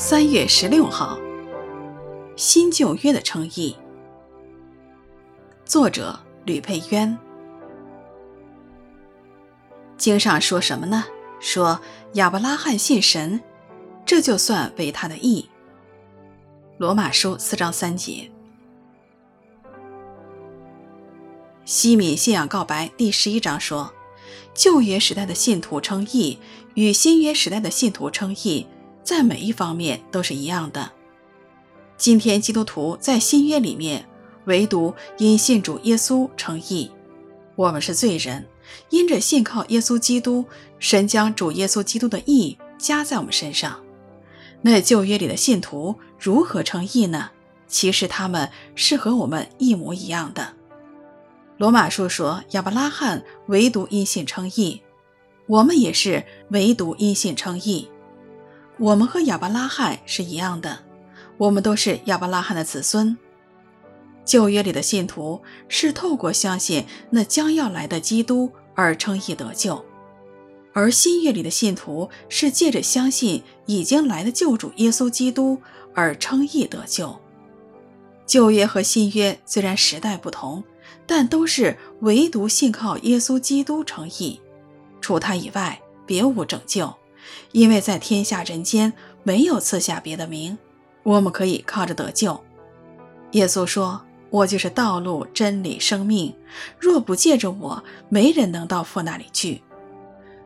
三月十六号，新旧约的称义。作者吕佩渊。经上说什么呢？说亚伯拉罕信神，这就算为他的义。罗马书四章三节。西敏信仰告白第十一章说，旧约时代的信徒称义与新约时代的信徒称义。在每一方面都是一样的。今天基督徒在新约里面，唯独因信主耶稣称义。我们是罪人，因着信靠耶稣基督，神将主耶稣基督的义加在我们身上。那旧约里的信徒如何称义呢？其实他们是和我们一模一样的。罗马书说亚伯拉罕唯独因信称义，我们也是唯独因信称义。我们和亚伯拉罕是一样的，我们都是亚伯拉罕的子孙。旧约里的信徒是透过相信那将要来的基督而称义得救，而新约里的信徒是借着相信已经来的救主耶稣基督而称义得救。旧约和新约虽然时代不同，但都是唯独信靠耶稣基督称义，除他以外别无拯救。因为在天下人间没有赐下别的名，我们可以靠着得救。耶稣说：“我就是道路、真理、生命，若不借着我，没人能到父那里去。”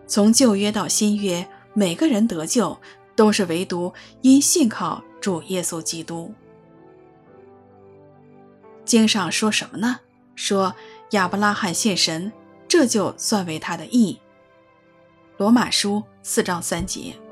从旧约到新约，每个人得救都是唯独因信靠主耶稣基督。经上说什么呢？说亚伯拉罕信神，这就算为他的义。罗马书四章三节。